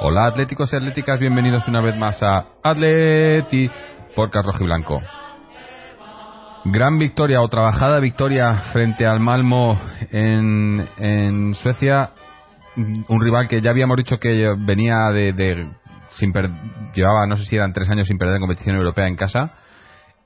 Hola atléticos y atléticas, bienvenidos una vez más a Atleti por Rojo y Blanco. Gran victoria o trabajada victoria frente al Malmo en, en Suecia. Un rival que ya habíamos dicho que venía de, sin llevaba no sé si eran tres años sin perder en competición europea en casa.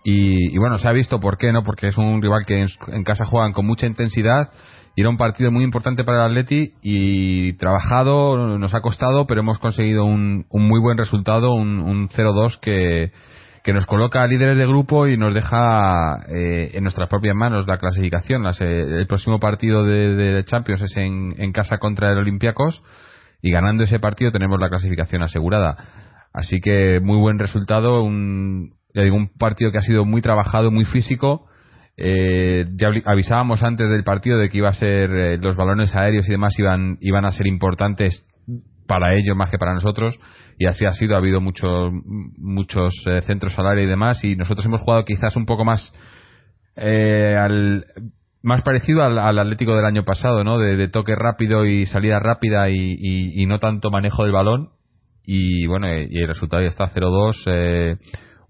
Y, bueno, se ha visto por qué, ¿no? Porque es un rival que en casa juegan con mucha intensidad y era un partido muy importante para el Atleti y trabajado, nos ha costado, pero hemos conseguido un, un muy buen resultado, un, un 0-2 que, que nos coloca a líderes de grupo y nos deja eh, en nuestras propias manos la clasificación. el próximo partido de, de Champions es en, en, casa contra el Olympiacos y ganando ese partido tenemos la clasificación asegurada. Así que muy buen resultado, un, un partido que ha sido muy trabajado, muy físico eh, ya avisábamos antes del partido de que iba a ser eh, los balones aéreos y demás iban iban a ser importantes para ellos más que para nosotros y así ha sido. Ha habido muchos muchos eh, centros al área y demás y nosotros hemos jugado quizás un poco más eh, al más parecido al, Atlético del año pasado no de, toque rápido y salida rápida y, no tanto manejo del balón. Y bueno y el resultado ya está 0-2 eh,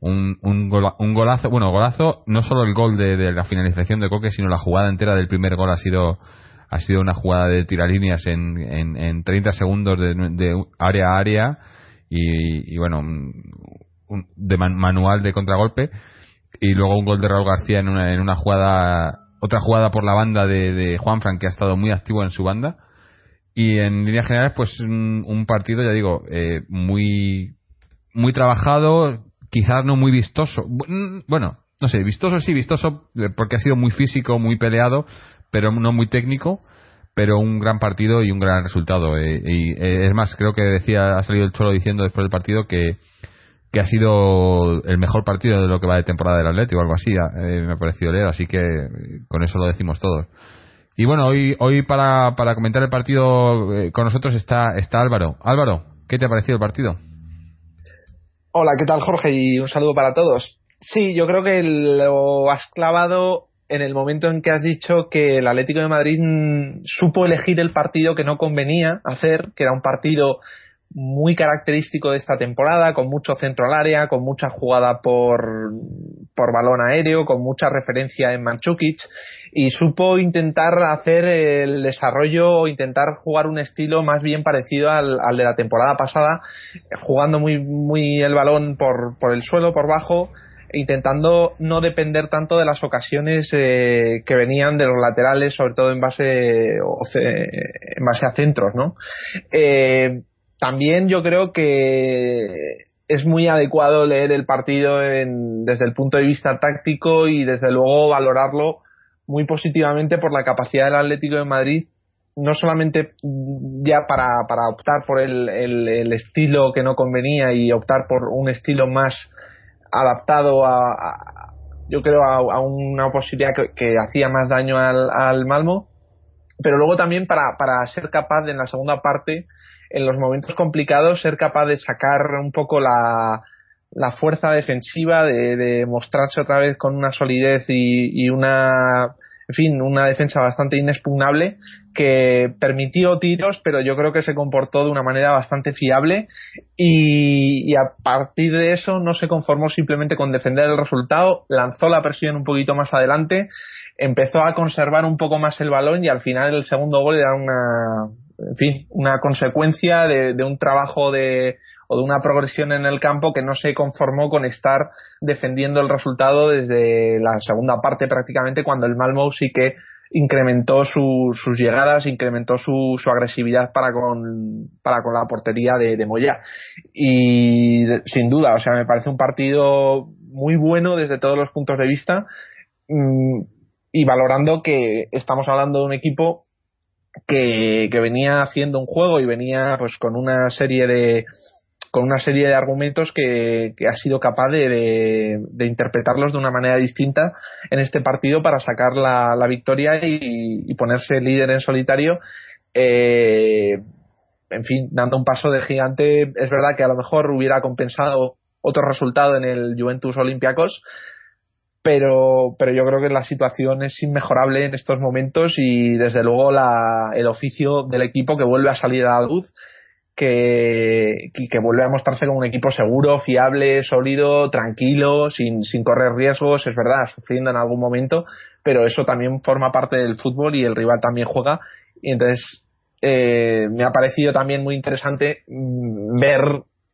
un, un, un, golazo, bueno, golazo, no solo el gol de, la finalización de Coque, sino la jugada entera del primer gol ha sido ha sido una jugada de tiralíneas en, en, en 30 segundos de, área a área y, bueno, de manual de contragolpe. Y luego un gol de Raúl García en una, en una jugada, otra jugada por la banda de, de Juanfran que ha estado muy activo en su banda. Y en líneas generales pues un, partido ya digo eh, muy muy trabajado quizás no muy vistoso. Bueno, no sé, vistoso sí, vistoso eh, porque ha sido muy físico, muy peleado, pero no muy técnico, pero un gran partido y un gran resultado. Eh, y eh, es más, creo que decía, ha salido el Cholo diciendo después del partido que, que ha sido el mejor partido de lo que va de temporada del Atlético o algo así, me ha parecido leer, así que con eso lo decimos todos. Y bueno, hoy, hoy para, para comentar el partido con nosotros está, está Álvaro. Álvaro, ¿qué te ha parecido el partido? Hola, ¿qué tal Jorge? Y un saludo para todos. Sí, yo creo que lo has clavado en el momento en que has dicho que el Atlético de Madrid mm, supo elegir el partido que no convenía hacer, que era un partido muy característico de esta temporada, con mucho centro al área, con mucha jugada por, por balón aéreo, con mucha referencia en Manchukic, y supo intentar hacer el desarrollo intentar jugar un estilo más bien parecido al, al de la temporada pasada, jugando muy, muy el balón por, por el suelo, por bajo, intentando no depender tanto de las ocasiones eh, que venían de los laterales, sobre todo en base, en base a centros, ¿no? Eh, también yo creo que es muy adecuado leer el partido desde el punto de vista táctico y desde luego valorarlo muy positivamente por la capacidad del Atlético de Madrid no solamente ya para, para optar por el, el, estilo que no convenía y optar por un estilo más adaptado a, yo creo a, una posibilidad que, hacía más daño al, al Malmo pero luego también para, para ser capaz de en la segunda parte en los momentos complicados ser capaz de sacar un poco la, la fuerza defensiva, de, de, mostrarse otra vez con una solidez y, y una en fin, una defensa bastante inexpugnable que permitió tiros, pero yo creo que se comportó de una manera bastante fiable. Y, a partir de eso no se conformó simplemente con defender el resultado, lanzó la presión un poquito más adelante, empezó a conservar un poco más el balón y al final el segundo gol era una, en fin, una consecuencia de, un trabajo de, o de una progresión en el campo que no se conformó con estar defendiendo el resultado desde la segunda parte prácticamente cuando el Malmo sí que incrementó sus llegadas, incrementó su, su, agresividad para con, para con la portería de, de Moya. Y sin duda, o sea, me parece un partido muy bueno desde todos los puntos de vista mm, y valorando que estamos hablando de un equipo que, venía haciendo un juego y venía pues con una serie de con una serie de argumentos que, que ha sido capaz de, de, interpretarlos de una manera distinta en este partido para sacar la, la victoria y, y, ponerse líder en solitario. Eh, en fin, dando un paso de gigante, es verdad que a lo mejor hubiera compensado otro resultado en el Juventus Olympiacos, pero, pero yo creo que la situación es inmejorable en estos momentos y desde luego la, el oficio del equipo que vuelve a salir a la luz, que, que vuelve a mostrarse como un equipo seguro, fiable, sólido, tranquilo, sin, sin correr riesgos, es verdad, sufriendo en algún momento, pero eso también forma parte del fútbol y el rival también juega. Y entonces eh, me ha parecido también muy interesante mm, ver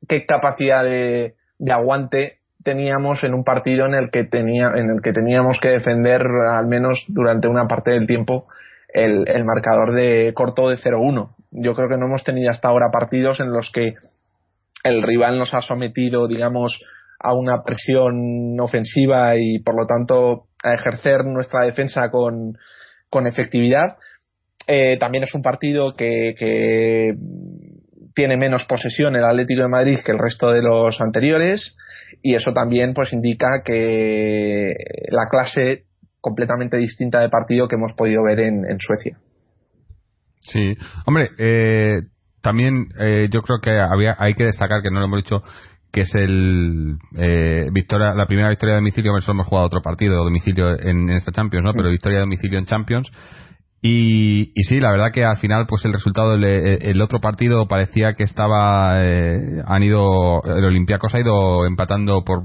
qué capacidad de, de aguante teníamos en un partido en el que tenía en el que teníamos que defender al menos durante una parte del tiempo el, el marcador de corto de 0-1. Yo creo que no hemos tenido hasta ahora partidos en los que el rival nos ha sometido, digamos, a una presión ofensiva y por lo tanto a ejercer nuestra defensa con, con efectividad. Eh, también es un partido que, que tiene menos posesión el Atlético de Madrid que el resto de los anteriores y eso también pues indica que la clase completamente distinta de partido que hemos podido ver en, Suecia. Sí, hombre, eh, también eh, yo creo que había, hay que destacar que no lo hemos dicho que es el eh, victoria, la primera victoria de domicilio, nosotros hemos jugado otro partido de domicilio en, esta Champions, ¿no? Pero mm. victoria de domicilio en Champions y, y, sí, la verdad que al final, pues el resultado, el, el otro partido parecía que estaba, eh, han ido, el Olympiacos ha ido empatando por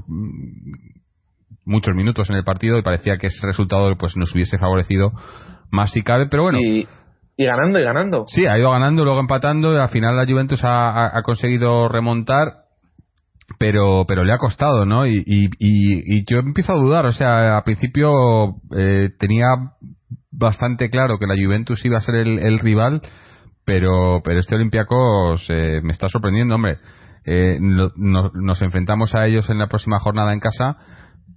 muchos minutos en el partido y parecía que ese resultado pues nos hubiese favorecido más si cabe, pero bueno. Y, y ganando y ganando. Sí, ha ido ganando, luego empatando, y al final la Juventus ha, ha, conseguido remontar pero pero le ha costado, ¿no? Y, y, y, yo empiezo a dudar, o sea, al principio eh, tenía bastante claro que la Juventus iba a ser el, rival, pero, pero este Olympiacos eh, me está sorprendiendo, hombre. Eh, nos enfrentamos a ellos en la próxima jornada en casa,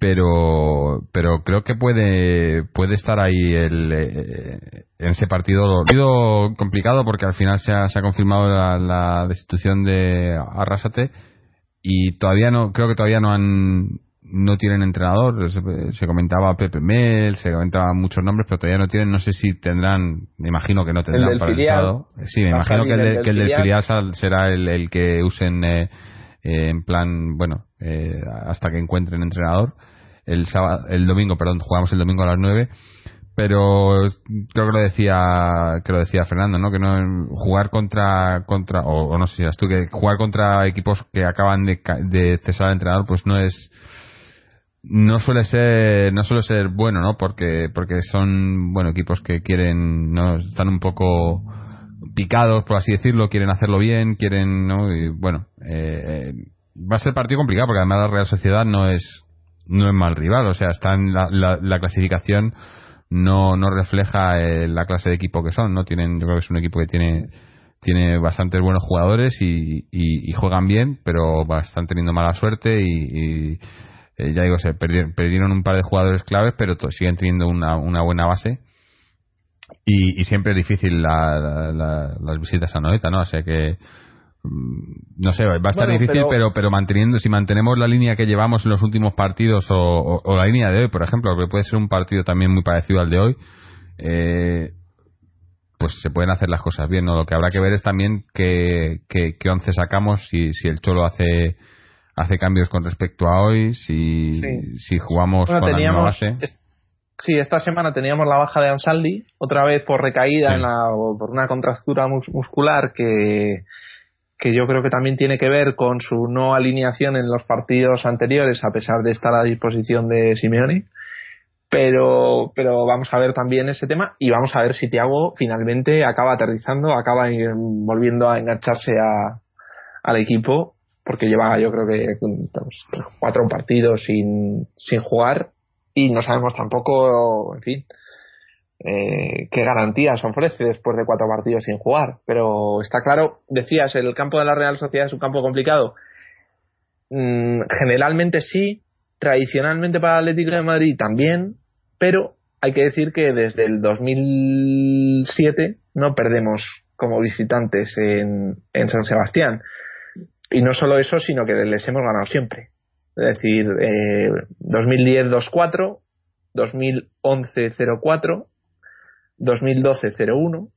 pero pero creo que puede puede estar ahí el, eh, en ese partido sido complicado porque al final se ha, se ha confirmado la, la, destitución de Arrasate y todavía no creo que todavía no han no tienen entrenador. Se, comentaba Pepe Mel, se comentaban muchos nombres, pero todavía no tienen. No sé si tendrán, me imagino que no tendrán para el Sí, me imagino que el, de, que el del filial será el, el que usen eh, eh, en plan, bueno, eh, hasta que encuentren entrenador. El, sábado, el domingo, perdón, jugamos el domingo a las 9 pero creo que lo decía que lo decía Fernando no que no jugar contra contra o, no sé si eras tú que jugar contra equipos que acaban de, de cesar al entrenador pues no es no suele ser no suele ser bueno no porque porque son bueno equipos que quieren no están un poco picados por así decirlo quieren hacerlo bien quieren no y bueno eh, va a ser partido complicado porque además la Real Sociedad no es no es mal rival. O sea está en la, la, clasificación no no refleja eh, la clase de equipo que son no tienen yo creo que es un equipo que tiene tiene bastantes buenos jugadores y, y, juegan bien pero están teniendo mala suerte y eh, ya digo, se perdieron, un par de jugadores claves, pero siguen teniendo una, una buena base. Y, siempre es difícil las visitas a Noeta, ¿no? O sea que mm, no sé, va a estar difícil, pero... pero... manteniendo, si mantenemos la línea que llevamos en los últimos partidos o, la línea de hoy, por ejemplo, que puede ser un partido también muy parecido al de hoy, eh, pues se pueden hacer las cosas bien, ¿no? Lo que habrá que ver es también qué, qué, qué once sacamos, si, si el Cholo hace hace cambios con respecto a hoy, si, si jugamos con la misma base. Sí, esta semana teníamos la baja de Ansaldi, otra vez por recaída en la, por una contractura muscular que, que yo creo que también tiene que ver con su no alineación en los partidos anteriores, a pesar de estar a disposición de Simeone. Pero, pero vamos a ver también ese tema y vamos a ver si Thiago finalmente acaba aterrizando, acaba volviendo a engancharse a, al equipo, porque lleva yo creo que cuatro partidos sin, sin jugar y no sabemos tampoco, en fin, eh, qué garantías ofrece después de cuatro partidos sin jugar. Pero está claro, decías, el campo de la Real Sociedad es un campo complicado. Mm, generalmente sí, tradicionalmente para el Atlético de Madrid también, pero hay que decir que desde el 2007 no perdemos como visitantes en, en San Sebastián. Y no solo eso, sino que les hemos ganado siempre. Es decir, eh, 2010 2-4, 2011 0-4, 2012 0-1,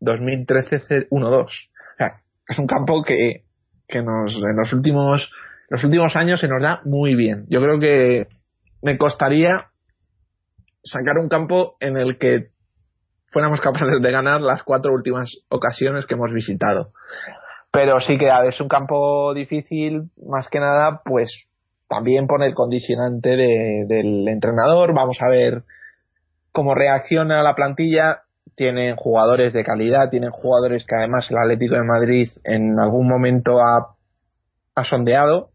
2013 1-2. O sea, es un campo que, que nos, en los últimos, los últimos años se nos da muy bien. Yo creo que me costaría sacar un campo en el que fuéramos capaces de ganar las cuatro últimas ocasiones que hemos visitado. Pero sí que es un campo difícil, más que nada, pues también pone el condicionante del entrenador. Vamos a ver cómo reacciona la plantilla. Tienen jugadores de calidad, tienen jugadores que además el Atlético de Madrid en algún momento ha, sondeado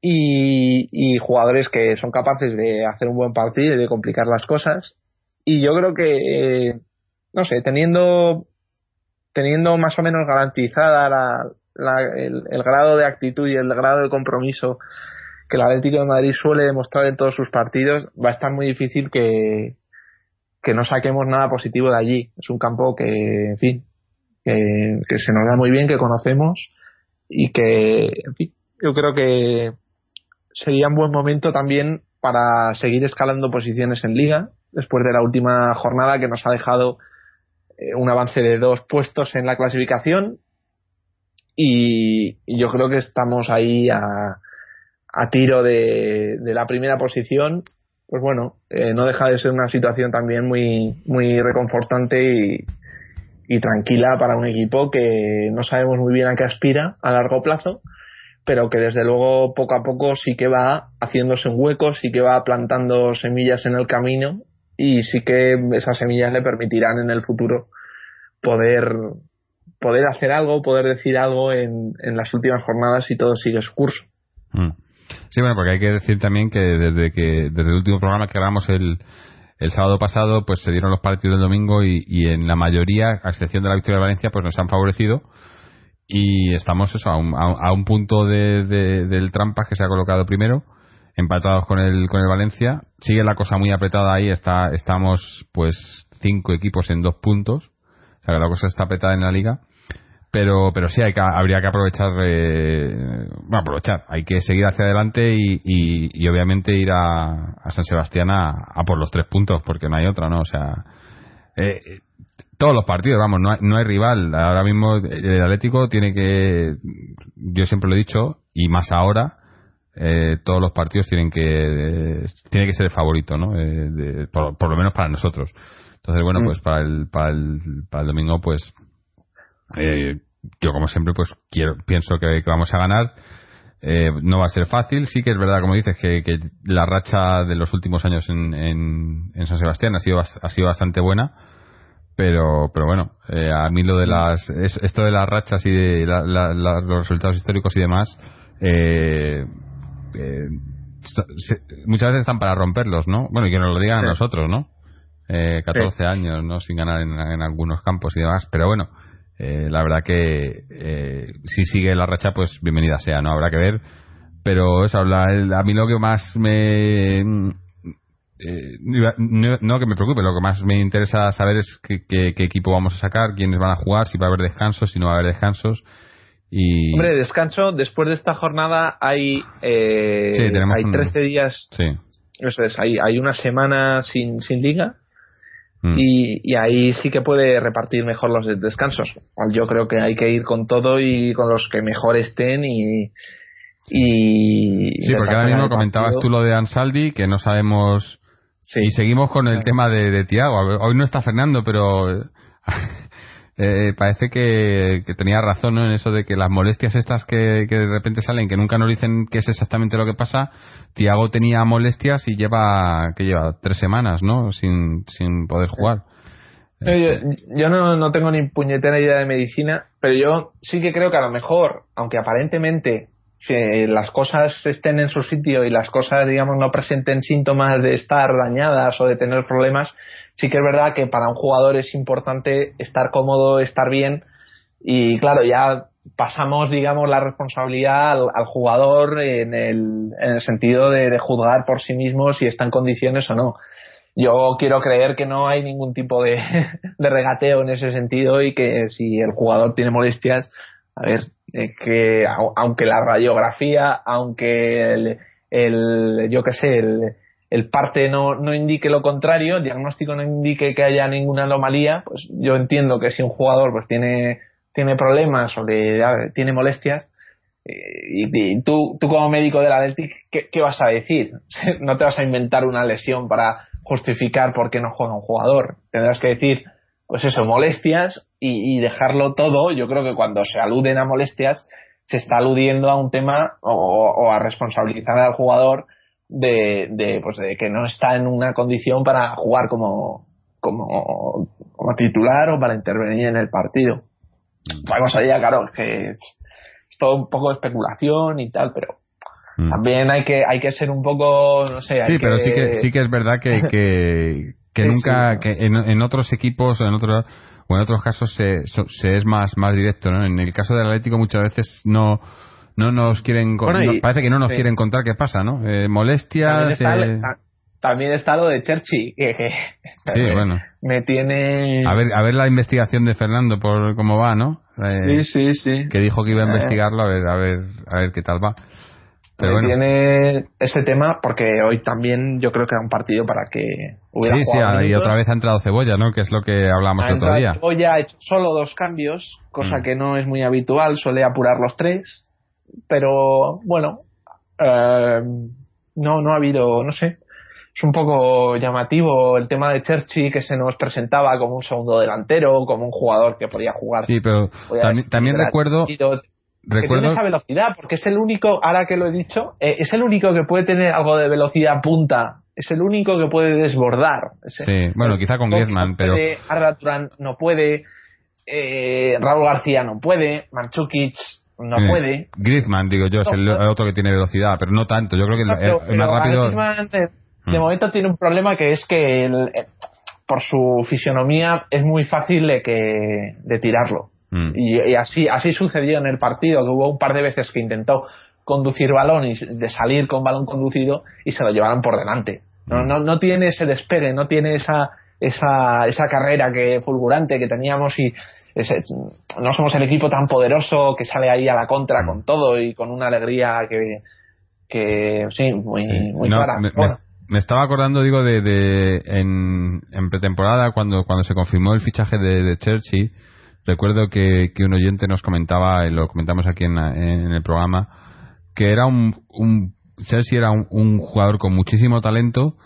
y, y, jugadores que son capaces de hacer un buen partido y de complicar las cosas. Y yo creo que, no sé, teniendo, teniendo más o menos garantizada la, el, el, grado de actitud y el grado de compromiso que el Atlético de Madrid suele demostrar en todos sus partidos, va a estar muy difícil que, no saquemos nada positivo de allí. Es un campo que, en fin, que se nos da muy bien, que conocemos y que, en fin, yo creo que sería un buen momento también para seguir escalando posiciones en liga después de la última jornada que nos ha dejado eh, un avance de dos puestos en la clasificación y, yo creo que estamos ahí a, tiro de, de, la primera posición. Pues bueno eh, no deja de ser una situación también muy muy reconfortante y, y tranquila para un equipo que no sabemos muy bien a qué aspira a largo plazo pero que desde luego poco a poco sí que va haciéndose un hueco, sí que va plantando semillas en el camino y sí que esas semillas le permitirán en el futuro poder poder hacer algo, poder decir algo en, en las últimas jornadas si todo sigue su curso. Mm. Sí, bueno, porque hay que decir también que desde que desde el último programa que grabamos el, el sábado pasado, pues se dieron los partidos del domingo y, y en la mayoría, a excepción de la victoria de Valencia, pues nos han favorecido y estamos eso a un, a, un punto de, del Trampas que se ha colocado primero empatados con el con el Valencia. Sigue la cosa muy apretada ahí está estamos pues cinco equipos en dos puntos. O sea que la cosa está apretada en la liga. Pero pero sí hay que habría que aprovechar eh, bueno aprovechar. Hay que seguir hacia adelante y, y, obviamente ir a, a San Sebastián a, a, por los tres puntos porque no hay otra no o sea eh, todos los partidos, vamos, no hay, no hay rival. Ahora mismo el Atlético tiene que, yo siempre lo he dicho, y más ahora, eh, todos los partidos tienen que tiene que ser el favorito, ¿no? Eh, por, lo menos para nosotros. Entonces, bueno, mm. pues para el, para el, para el domingo, pues eh, yo como siempre, pues quiero pienso que, vamos a ganar. no va a ser fácil, sí que es verdad, como dices, que, que la racha de los últimos años en, en, en San Sebastián ha sido, ha sido bastante buena pero pero bueno eh, a mí lo de las esto de las rachas y de los resultados históricos y demás eh, eh, muchas veces están para romperlos no bueno y que nos lo digan a nosotros no 14 años no sin ganar en, algunos campos y demás. Pero bueno la verdad que si sigue la racha pues bienvenida sea no habrá que ver. Pero eso a mí lo que más me eh, no, que me preocupe, lo que más me interesa saber es qué, equipo vamos a sacar, quiénes van a jugar, si va a haber descansos, si no va a haber descansos. Y... Hombre, descanso, después de esta jornada hay, eh, hay 13 días. Sí. Eso es, hay, hay una semana sin, sin liga. Mm. Y, ahí sí que puede repartir mejor los descansos. Yo creo que hay que ir con todo y con los que mejor estén y. y sí, porque ahora mismo comentabas tú lo de Ansaldi, que no sabemos Y seguimos con el tema de, de Tiago. Hoy no está Fernando, pero eh, parece que, tenía razón en eso de que las molestias estas que, de repente salen, que nunca nos dicen qué es exactamente lo que pasa, Tiago tenía molestias y lleva que lleva tres semanas, ¿no? Sin, sin poder jugar. Yo, no, no, tengo ni puñetera idea de medicina, pero yo sí que creo que a lo mejor, aunque aparentemente que las cosas estén en su sitio y las cosas, digamos, no presenten síntomas de estar dañadas o de tener problemas, sí que es verdad que para un jugador es importante estar cómodo, estar bien y claro, ya pasamos, digamos, la responsabilidad al, jugador en el, en el sentido de, juzgar por sí mismo si está en condiciones o no. Yo quiero creer que no hay ningún tipo de regateo en ese sentido y que si el jugador tiene molestias, a ver, que aunque la radiografía, aunque el, yo qué sé, el, parte no, no indique lo contrario, el diagnóstico no indique que haya ninguna anomalía, pues yo entiendo que si un jugador pues tiene, tiene problemas o tiene molestias, eh, y, tú, tú como médico del Athletic, ¿qué, ¿qué, vas a decir? No te vas a inventar una lesión para justificar por qué no juega un jugador. Tendrás que decir, pues eso, molestias y, dejarlo todo. Yo creo que cuando se aluden a molestias, se está aludiendo a un tema o, a responsabilizar al jugador de, de, pues de que no está en una condición para jugar como, como, como titular o para intervenir en el partido. Vamos allá, claro, que es todo un poco de especulación y tal, pero mm. también hay que hay que ser un poco no sé sí pero sí que sí que es verdad que, que, que nunca que en, otros equipos en otros o en otros casos se, se, es más más directo ¿no? en el caso del Atlético muchas veces no no nos quieren parece que no nos quieren contar qué pasa no eh, molestias también está, lo de Cherchi que, sí, bueno. me tiene a ver a ver la investigación de Fernando por cómo va no sí sí sí que dijo que iba a eh. investigarlo a ver a ver a ver qué tal va pero tiene ese tema porque hoy también yo creo que era un partido para que hubiera Sí, sí, y otra vez ha entrado Cebolla, ¿no? Que es lo que hablamos el otro día. Cebolla ha hecho solo dos cambios, cosa mm. que no es muy habitual, suele apurar los tres, pero bueno, eh, no, no ha habido, no sé, es un poco llamativo el tema de Cherchi que se nos presentaba como un segundo delantero, como un jugador que podía jugar. Sí, pero también, recuerdo que tiene esa velocidad, porque es el único, ahora que lo he dicho, eh, es el único que puede tener algo de velocidad punta, es el único que puede desbordar. sí, bueno, quizá con Griezmann, pero... Arda Turán no puede, eh, Raúl García no puede, Manchukic no eh, puede. Griezmann, digo yo, es el, otro que tiene velocidad, pero no tanto, yo creo que el, más rápido... de, mm. momento tiene un problema que es que por su fisionomía es muy fácil de, que, de tirarlo. Mm. Y, así, así sucedió en el partido, que hubo un par de veces que intentó conducir balón y de salir con balón conducido y se lo llevaron por delante. No, mm. no, no tiene ese despere, no tiene esa, esa, esa carrera que fulgurante que teníamos y no somos el equipo tan poderoso que sale ahí a la contra mm. con todo y con una alegría que, que sí, muy, muy clara. Me, estaba acordando, digo, de, de en, en, pretemporada, cuando, cuando se confirmó el fichaje de, de Chelsea, Recuerdo que, un oyente nos comentaba, y lo comentamos aquí en, el programa, que era un, un Chelsea era un, jugador con muchísimo talento,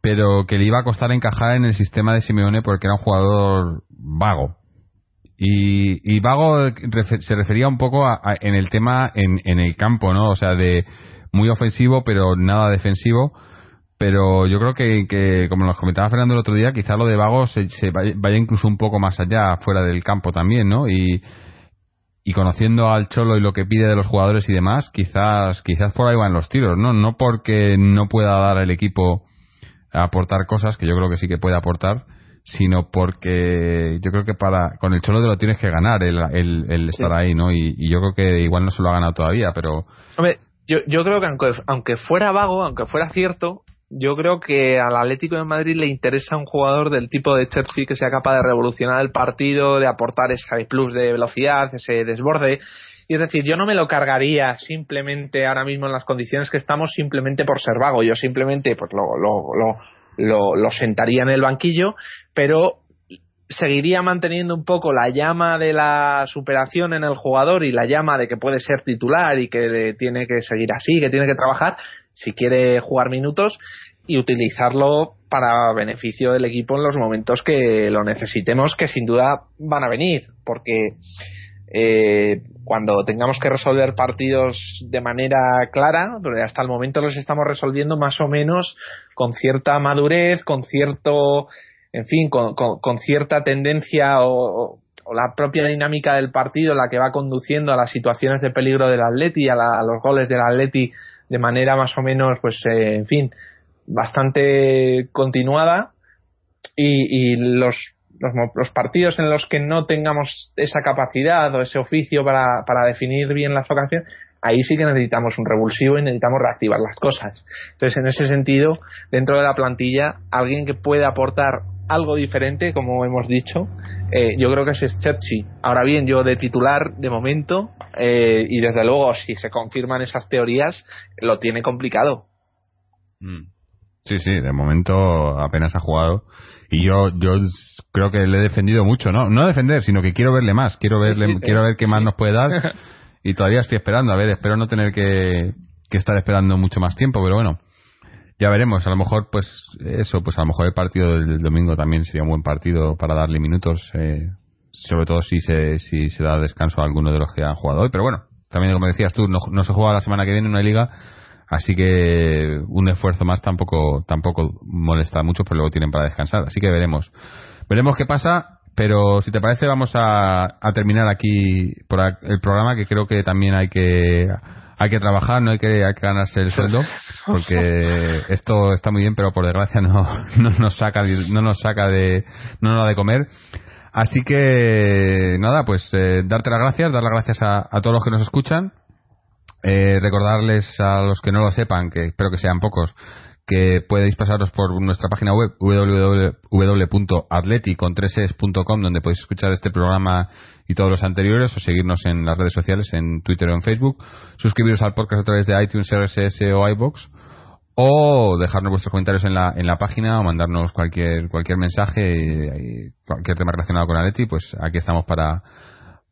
pero que le iba a costar encajar en el sistema de Simeone porque era un jugador vago. Y, vago se refería un poco a, en el tema en, en el campo, ¿no? O sea, de muy ofensivo, pero nada defensivo pero yo creo que, como nos comentaba Fernando el otro día, quizá lo de Vago se, vaya, incluso un poco más allá, fuera del campo también, ¿no? Y, y conociendo al Cholo y lo que pide de los jugadores y demás, quizás quizás por ahí van los tiros, ¿no? No porque no pueda dar al equipo a aportar cosas, que yo creo que sí que puede aportar, sino porque yo creo que para con el Cholo te lo tienes que ganar el, el, estar ahí, ¿no? Y, y, yo creo que igual no se lo ha ganado todavía, pero... Hombre, yo, yo creo que aunque, aunque fuera vago, aunque fuera cierto, yo creo que al Atlético de Madrid le interesa un jugador del tipo de Chelsea que sea capaz de revolucionar el partido, de aportar ese plus de velocidad, ese desborde. Y es decir, yo no me lo cargaría simplemente ahora mismo en las condiciones que estamos, simplemente por ser vago. Yo simplemente pues lo, lo, lo, lo sentaría en el banquillo, pero seguiría manteniendo un poco la llama de la superación en el jugador y la llama de que puede ser titular y que tiene que seguir así, que tiene que trabajar, si quiere jugar minutos y utilizarlo para beneficio del equipo en los momentos que lo necesitemos, que sin duda van a venir, porque eh, cuando tengamos que resolver partidos de manera clara, hasta el momento los estamos resolviendo más o menos con cierta madurez, con cierto, en fin, con, cierta tendencia o, la propia dinámica del partido la que va conduciendo a las situaciones de peligro del Atleti, a, a los goles del Atleti de manera más o menos, pues, eh, en fin, bastante continuada y, los, los, partidos en los que no tengamos esa capacidad o ese oficio para, para definir bien las ocasiones, ahí sí que necesitamos un revulsivo y necesitamos reactivar las cosas. Entonces, en ese sentido, dentro de la plantilla, alguien que pueda aportar algo diferente, como hemos dicho, eh, yo creo que es Cherchi. Ahora bien, yo de titular, de momento, eh, y desde luego, si se confirman esas teorías, lo tiene complicado. Mm. Sí, sí, de momento apenas ha jugado. Y yo, yo creo que le he defendido mucho, ¿no? No defender, sino que quiero verle más. Quiero verle, quiero ver qué más nos puede dar. Y todavía estoy esperando. A ver, espero no tener que, que estar esperando mucho más tiempo, pero bueno. Ya veremos. A lo mejor, pues, eso, pues a lo mejor el partido del domingo también sería un buen partido para darle minutos. Eh, sobre todo si se, si se da descanso a alguno de los que han jugado hoy. Pero bueno, también como decías tú, no, no se juega la semana que viene en una liga Así que un esfuerzo más tampoco tampoco molesta mucho, pero luego tienen para descansar. Así que veremos. Veremos qué pasa, pero si te parece vamos a, terminar aquí por el programa que creo que también hay que hay que trabajar, no hay que, ganarse el sueldo, porque esto está muy bien, pero por desgracia no, no nos saca no nos saca de no nos da de comer. Así que nada, pues eh, darte las gracias, dar las gracias a todos los que nos escuchan eh, recordarles a los que no lo sepan, que espero que sean pocos, que podéis pasaros por nuestra página web www.atleticontreses.com donde podéis escuchar este programa y todos los anteriores o seguirnos en las redes sociales, en Twitter o en Facebook, suscribiros al podcast a través de iTunes, RSS o iBox o dejarnos vuestros comentarios en la, en la página o mandarnos cualquier cualquier mensaje cualquier tema relacionado con Atleti, pues aquí estamos para,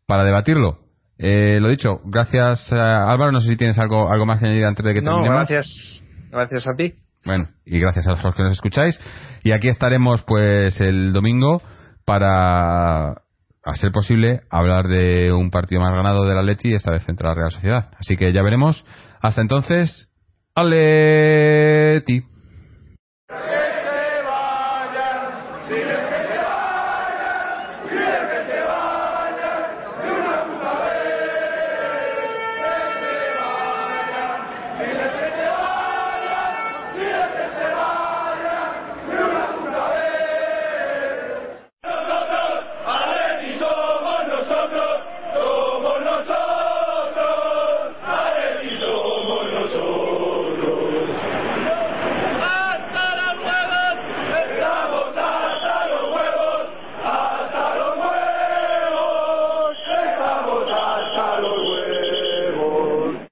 para debatirlo. Eh, lo dicho, gracias Álvaro. No sé si tienes algo, algo más que añadir antes de que terminemos. No, gracias. Gracias a ti. Bueno, y gracias a los que nos escucháis. Y aquí estaremos pues el domingo para, a ser posible, hablar de un partido más ganado del Atleti, esta vez entre la Real Sociedad. Así que ya veremos. Hasta entonces, Atleti.